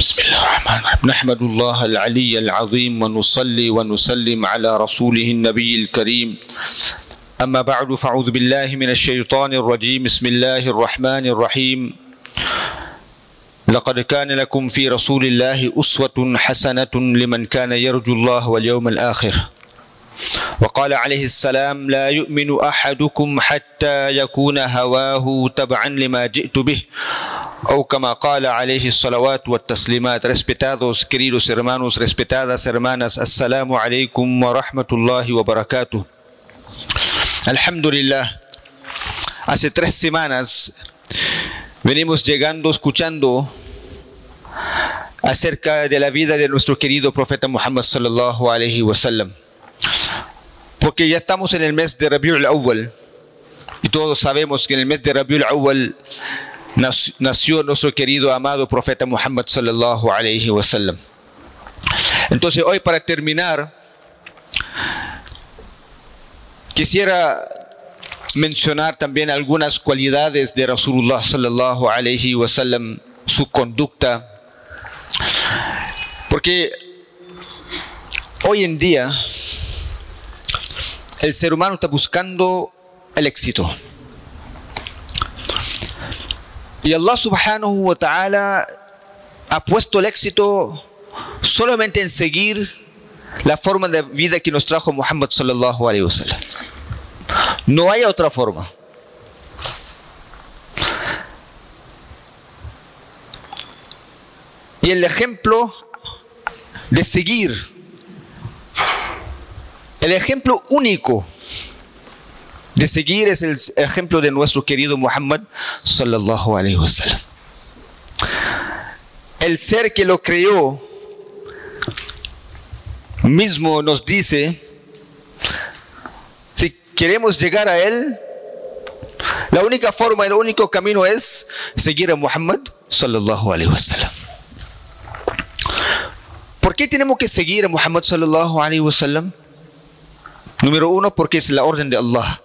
بسم الله الرحمن الرحيم. نحمد الله العلي العظيم ونصلي ونسلم على رسوله النبي الكريم. أما بعد فأعوذ بالله من الشيطان الرجيم. بسم الله الرحمن الرحيم. لقد كان لكم في رسول الله أسوة حسنة لمن كان يرجو الله واليوم الآخر. وقال عليه السلام لا يؤمن أحدكم حتى يكون هواه تبعا لما جئت به. ou como cala alayhi salawat wa. Respetados, queridos hermanos, respetadas hermanas, assalamu alaikum wa rahmatullahi wa barakatuh. Alhamdulillah. Hace tres semanas venimos llegando, escuchando acerca de la vida de nuestro querido profeta Muhammad sallallahu alaihi wasallam. Porque ya estamos en el mes de Rabiul Awwal y todos sabemos que en el mes de Rabiul Awwal nació nuestro querido amado profeta Muhammad sallallahu alayhi wa sallam. Entonces hoy para terminar quisiera mencionar también algunas cualidades de Rasulullah sallallahu alayhi wa sallam, su conducta, porque hoy en día el ser humano está buscando el éxito. Y Allah subhanahu wa ta'ala ha puesto el éxito solamente en seguir la forma de vida que nos trajo Muhammad sallallahu alayhi wa sallam. No hay otra forma. Y el ejemplo de seguir, el ejemplo único de seguir es el ejemplo de nuestro querido Muhammad sallallahu alaihi wasallam. El ser que lo creó mismo nos dice si queremos llegar a él la única forma, el único camino es seguir a Muhammad sallallahu alaihi wasallam. ¿Por qué tenemos que seguir a Muhammad sallallahu alaihi wasallam? Número uno, porque es la orden de Allah.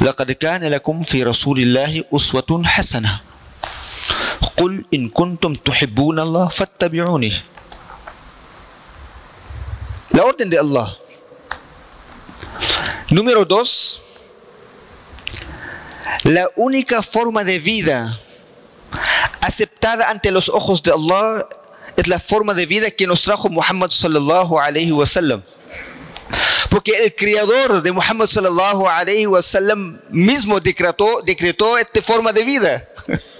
لقد كان لكم في رسول الله أسوة حسنة قل إن كنتم تحبون الله فاتبعوني La orden de Allah. Número dos, la única forma de vida aceptada ante los ojos de Allah es la forma de vida que nos trajo Muhammad sallallahu alayhi wa sallam. Porque el creador de Muhammad sallallahu alayhi wa sallam mismo decretó, decretó esta forma de vida.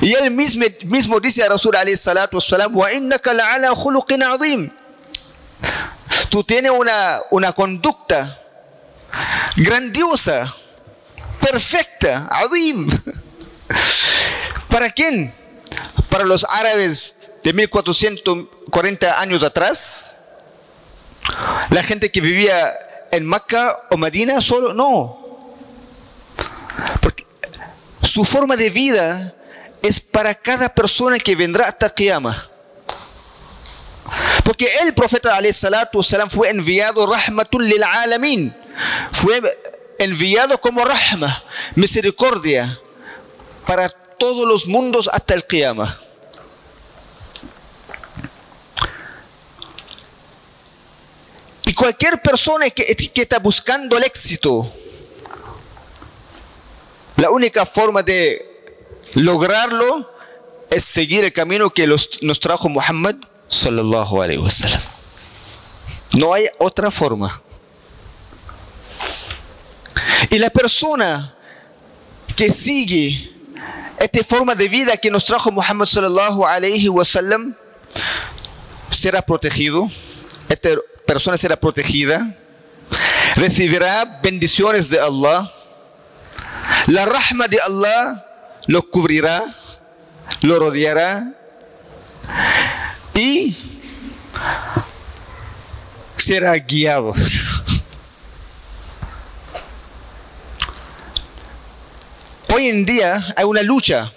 Y él mismo, mismo dice a Rasul alayhi salatu wasalam, wa innaka la'ala khuluqin azim. Tú tienes una, una conducta grandiosa, perfecta, azim. ¿Para quién? Para los árabes de 1440 años atrás, la gente que vivía en Maca o Medina solo, no. Porque su forma de vida es para cada persona que vendrá hasta Qiyamah. Porque el profeta salam fue enviado rahmatun lil. Fue enviado como rahma, misericordia para todos los mundos hasta el Qiyamah. Y cualquier persona que, está buscando el éxito, la única forma de lograrlo es seguir el camino que los, nos trajo Muhammad sallallahu alaihi wasallam. No hay otra forma. Y la persona que sigue esta forma de vida que nos trajo Muhammad sallallahu alaihi wasallam será protegido. Esta persona será protegida. Recibirá bendiciones de Allah. La rahma de Allah lo cubrirá, lo rodeará y será guiado. Hoy en día hay una lucha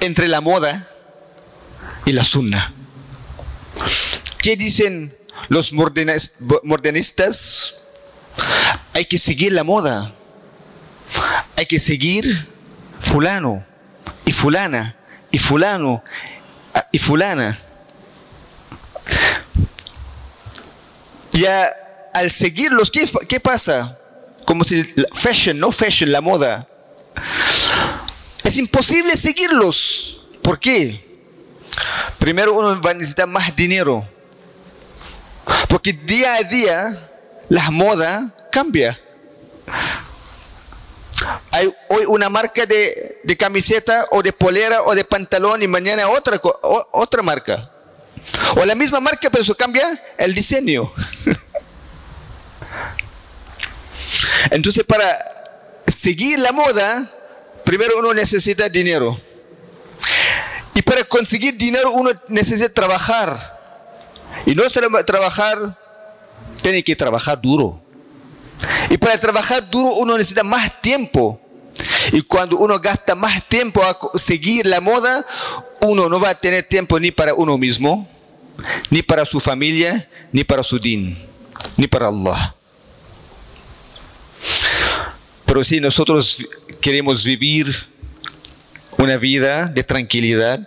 entre la moda y la sunna. ¿Qué dicen los modernistas? Hay que seguir la moda. Hay que seguir fulano y fulana y fulano ah, y fulana. Ya al seguirlos, ¿qué, qué pasa? Como si fashion, no fashion, la moda. Es imposible seguirlos. ¿Por qué? Primero uno va a necesitar más dinero. Porque día a día la moda cambia. Hay hoy una marca de, camiseta o de polera o de pantalón y mañana otra, otra marca. O la misma marca, pero eso cambia el diseño. Entonces, para seguir la moda, primero uno necesita dinero. Y para conseguir dinero uno necesita trabajar. Y no trabajar, tiene que trabajar duro. Y para trabajar duro uno necesita más tiempo. Y cuando uno gasta más tiempo a seguir la moda, uno no va a tener tiempo ni para uno mismo, ni para su familia, ni para su din, ni para Allah. Pero si nosotros queremos vivir una vida de tranquilidad,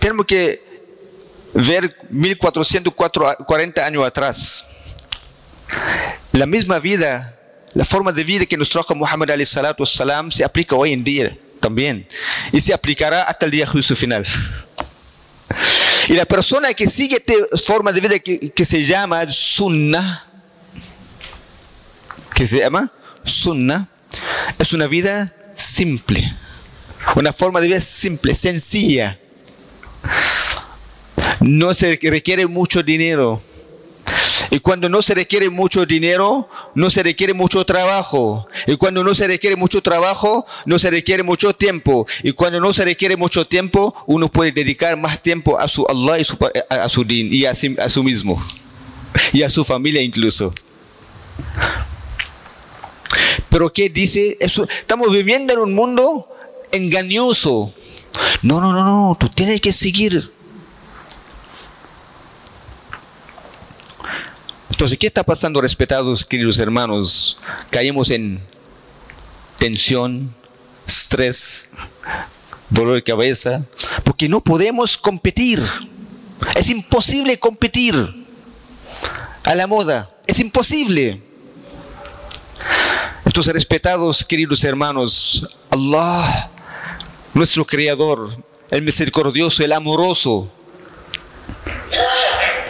tenemos que ver 1440 años atrás. La misma vida, la forma de vida que nos trajo Muhammad salam se aplica hoy en día también y se aplicará hasta el día juicio final. Y la persona que sigue esta forma de vida que, que se llama sunnah, que se llama sunnah, es una vida simple, una forma de vida simple, sencilla. No se requiere mucho dinero y cuando no se requiere mucho dinero, no se requiere mucho trabajo. Y cuando no se requiere mucho trabajo, no se requiere mucho tiempo. Y cuando no se requiere mucho tiempo, uno puede dedicar más tiempo a su Allah y a, su din y a, su mismo. Y a su familia incluso. Pero ¿qué dice? Eso, estamos viviendo en un mundo engañoso. No, no, no, no, tú tienes que seguir Entonces, ¿qué está pasando, respetados queridos hermanos? Caemos en tensión, estrés, dolor de cabeza, porque no podemos competir. Es imposible competir a la moda. Es imposible. Entonces, respetados queridos hermanos, Allah, nuestro Creador, el misericordioso, el amoroso,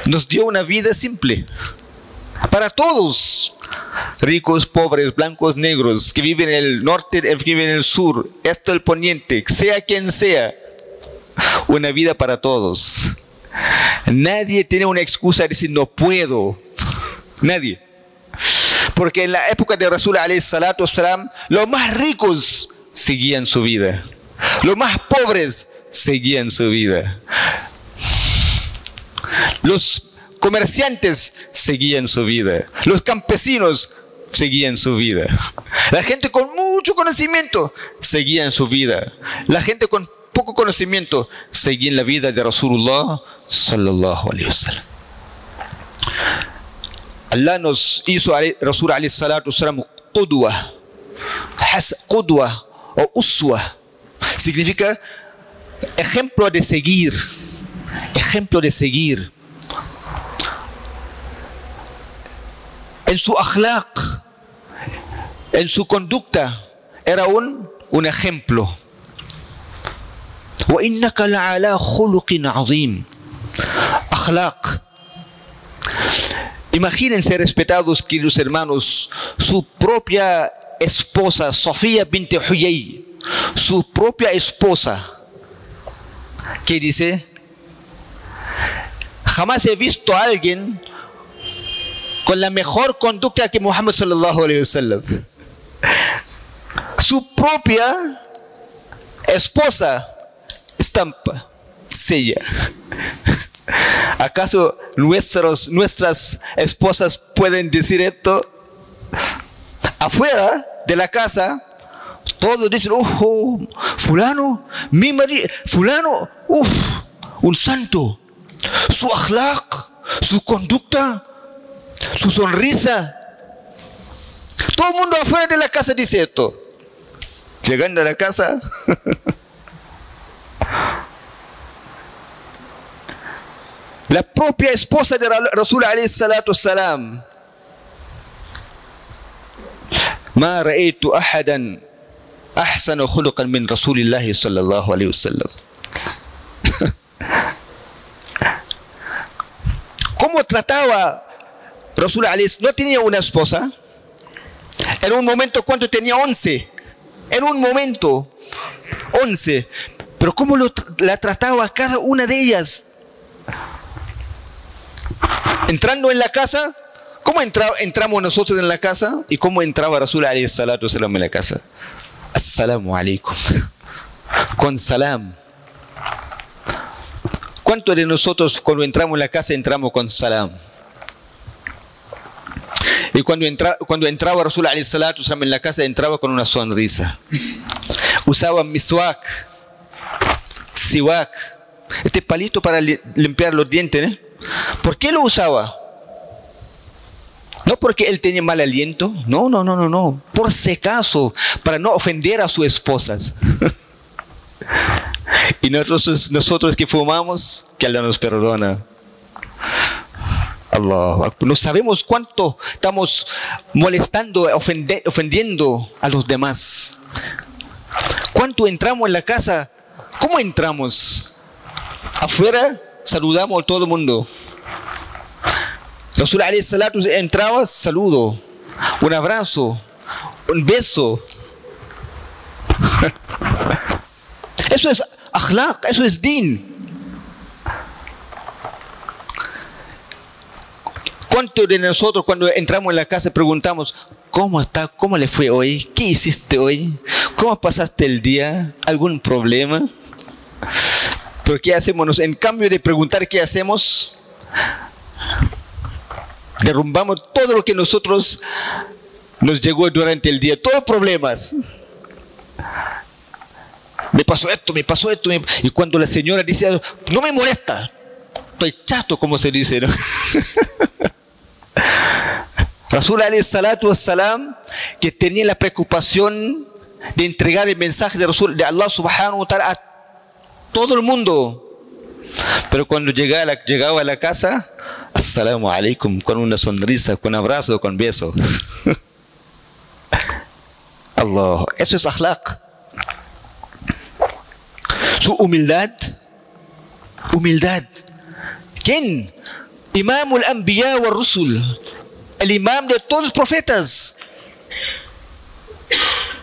nos dio una vida simple para todos, ricos, pobres, blancos, negros, que viven en el norte, que viven en el sur, esto el poniente, sea quien sea, una vida para todos. Nadie tiene una excusa de decir no puedo. Nadie. Porque en la época de Rasul salatu salam, los más ricos seguían su vida. Los más pobres seguían su vida. Los comerciantes seguían su vida, los campesinos seguían su vida, la gente con mucho conocimiento seguía en su vida, la gente con poco conocimiento seguía en la vida de Rasulullah sallallahu alaihi wasallam. Allah nos hizo Rasul alayhi salatu wasallam qudwa, qudwa o uswa, significa ejemplo de seguir, ejemplo de seguir. en su akhlaq, en su conducta, era un, un ejemplo. وإنك لعلى خلق عظيم أخلاق Imagínense, respetados queridos hermanos, su propia esposa, Sofía bint Huyay, su propia esposa, que dice, jamás he visto a alguien la mejor conducta que Muhammad sallallahu alaihi wasallam. Su propia esposa estampa, sella. ¿Acaso nuestros, nuestras esposas pueden decir esto? Afuera de la casa, todos dicen, oh, fulano, mi marido, fulano, uff, un santo. Su akhlaq, su conducta, su sonrisa. Todo el mundo afuera de la casa dice esto. Llegando a la casa. la propia esposa de Rasul alayhi salatu salam. ما رأيت أحدا أحسن خلقا من رسول الله صلى الله ¿Cómo trataba Rasul No tenía una esposa. En un momento, ¿cuánto tenía? Once. En un momento, once. Pero ¿cómo la trataba cada una de ellas? Entrando en la casa, ¿cómo entramos nosotros en la casa? ¿Y cómo entraba Rasul salatu en la casa? Assalamu alaikum. Con salam. ¿Cuántos de nosotros cuando entramos en la casa entramos con salam? Y cuando, entra, cuando entraba Rasul en la casa entraba con una sonrisa. Usaba miswak siwak, este palito para limpiar los dientes. ¿eh? ¿Por qué lo usaba? No porque él tenía mal aliento, no, no, no, no, no. Por si acaso, para no ofender a sus esposas. y nosotros, nosotros que fumamos, que Allah nos perdona. No sabemos cuánto estamos molestando, ofendiendo a los demás. ¿Cuánto entramos en la casa ¿Cómo entramos? Afuera saludamos a todo el mundo. Rasul alayhi salatu entraba, saludo, un abrazo, un beso. Eso es akhlaq, eso es din. ¿Cuántos de nosotros cuando entramos en la casa preguntamos, ¿cómo está? ¿Cómo le fue hoy? ¿Qué hiciste hoy? ¿Cómo pasaste el día? ¿Algún problema? Pero ¿qué hacemos? En cambio de preguntar qué hacemos, derrumbamos todo lo que nosotros nos llegó durante el día, todos los problemas. Me pasó esto, me pasó esto. Y cuando la señora dice, no me molesta, estoy chato, como se dice. ¿no? Rasul salatu salam que tenía la preocupación de entregar el mensaje de, Rasul, de Allah subhanahu wa ta'ala a todo el mundo. Pero cuando llegaba a la, llegaba a la casa, assalamu alaikum, con una sonrisa, con abrazo, con beso. Allah, eso es akhlaq. Su humildad, humildad. ¿Quién? Imam al-Anbiya wa Rusul, el imam de todos los profetas.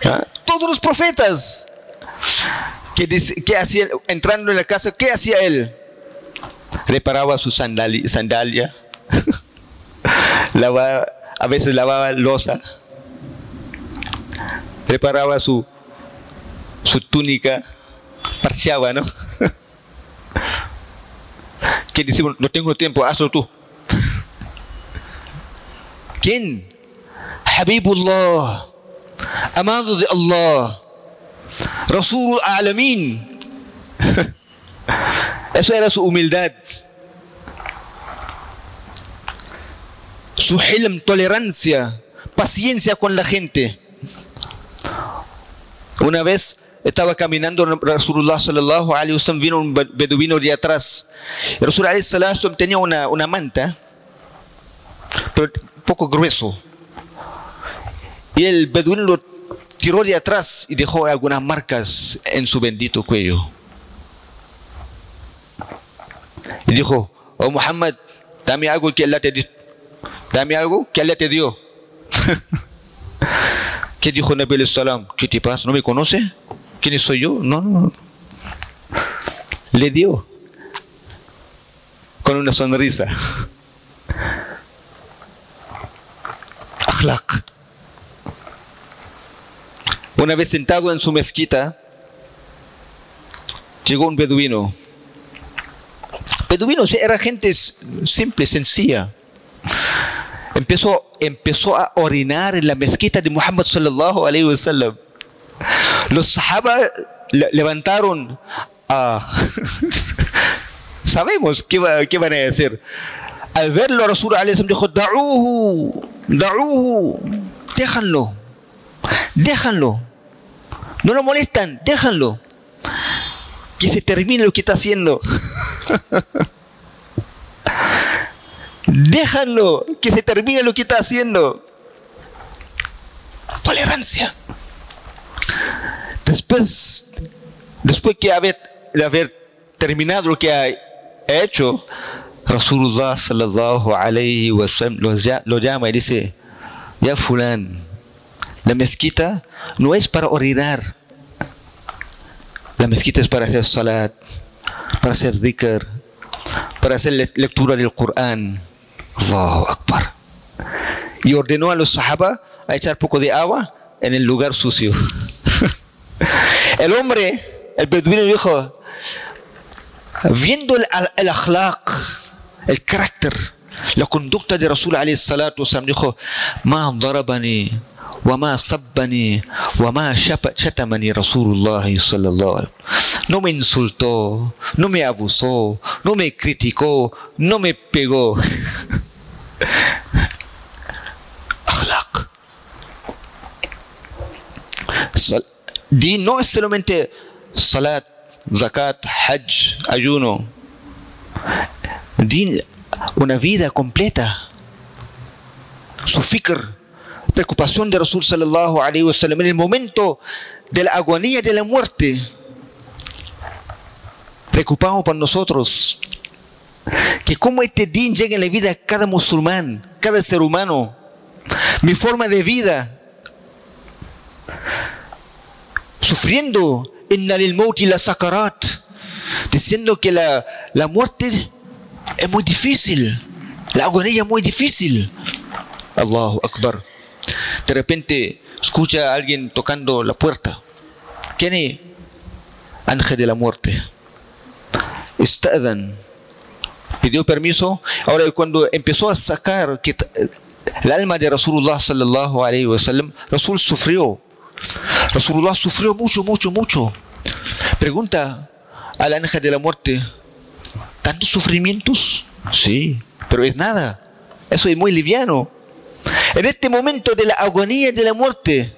¿Ah? Todos los profetas. ¿Qué, hacía entrando en la casa? ¿Qué hacía él? Reparaba su sandalia, a veces lavaba losa, reparaba su, su túnica, parcheaba, ¿no? ¿Quién dice, no tengo tiempo, hazlo tú? ¿Quién? Habibullah, amado de Allah. Rasul Alamin. Eso era su humildad. Su hilm, tolerancia, paciencia con la gente. Una vez estaba caminando Rasulullah sallallahu alaihi wasallam vino un beduino de atrás. Rasulullah sallallahu tenía una, una manta, poco grueso. Y el beduino lo tiró de atrás y dejó algunas marcas en su bendito cuello. Y dijo, oh Muhammad, dame algo que Allah te dio. Dame algo que Allah te dio. ¿Qué dijo Nabi salam? ¿Qué te pasa? ¿No me conoce? ¿Quién soy yo? No, no. Le dio. Con una sonrisa. Una vez sentado en su mezquita, llegó un beduino. Beduino era gente simple, sencilla. Empezó, empezó a orinar en la mezquita de Muhammad sallallahu alayhi wa sallam. Los sahaba levantaron. Sabemos qué, qué, van a decir. Al verlo, Rasul alayhi dijo, da'uhu, da'uhu, déjanlo, déjanlo. No lo molestan, déjanlo. Que se termine lo que está haciendo. Déjalo, que se termine lo que está haciendo. Tolerancia. Después, después que haber, de haber terminado lo que ha hecho, Rasulullah sallallahu alayhi wa lo, llama y dice, ya fulán, la mezquita no es para orinar. La mezquita es para hacer salat, para hacer dhikr, para hacer lectura del Corán. Allahu Akbar. Y ordenó a los sahaba a echar poco de agua en el lugar sucio. el hombre, el beduino dijo, viendo el, el akhlaq, الكاركتر. لكن دكتور دي رسول عليه الصلاة والسلام ديخو ما ضربني وما صبني وما شتمني رسول الله صلى الله عليه وسلم. no me insultó no me abusó no me criticó no me pegó أخلاق. دين no es solamente صلاة زكاة حج أجونو. Din, una vida completa. Su fikr, preocupación de Rasul sallallahu alaihi wasallam en el momento de la agonía de la muerte. Preocupamos por nosotros. Que como este din llegue en la vida de cada musulmán, cada ser humano. Mi forma de vida. Sufriendo en el y la sakarat. Diciendo que la, la muerte es muy difícil. La agonía es muy difícil. Allahu Akbar. De repente escucha a alguien tocando la puerta. ¿Quién es? Ángel de la muerte. Estadan. Pidió permiso. Ahora cuando empezó a sacar que el alma de Rasulullah sallallahu alayhi wa sallam, Rasul sufrió. Rasulullah sufrió mucho, mucho, mucho. Pregunta al ángel de la muerte, ¿tantos sufrimientos? Sí, pero es nada. Eso es muy liviano. En este momento de la agonía de la muerte,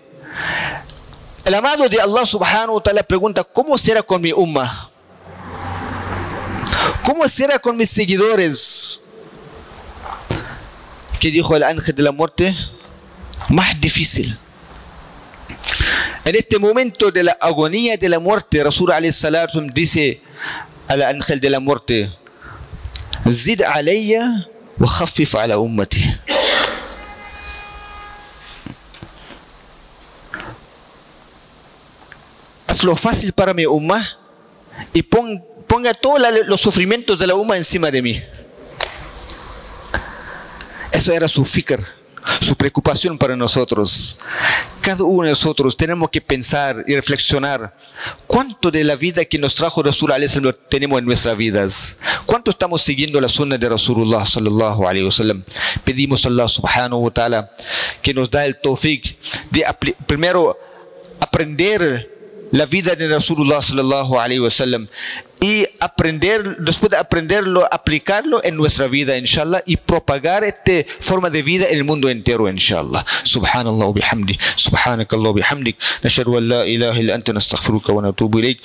el amado de Allah subhanahu wa ta'ala pregunta, ¿cómo será con mi umma? ¿Cómo será con mis seguidores? ¿Qué dijo el ángel de la muerte? Más difícil. En este momento de la agonía de la muerte, Rasul salam dice al ángel de la muerte, Zid alayya wa khaffif ala ummati. lo fácil para mi umma y ponga todos los sufrimientos de la umma encima de mí. Eso era su fikr, su preocupación para nosotros. Cada uno de nosotros tenemos que pensar y reflexionar cuánto de la vida que nos trajo Rasul lo tenemos en nuestras vidas. ¿Cuánto estamos siguiendo la sunna de Rasulullah sallallahu alaihi wasallam? Pedimos a Allah subhanahu wa ta'ala que nos da el tawfiq de primero aprender la vida de Rasulullah sallallahu alaihi wasallam y aprender, después de aprenderlo, aplicarlo en nuestra vida, inshallah, y propagar esta forma de vida en el mundo entero, inshallah. Subhanallah bihamdi, subhanakallah bihamdik, nashhadu an la ilaha illa anta nastaghfiruka wa natubu ilayk,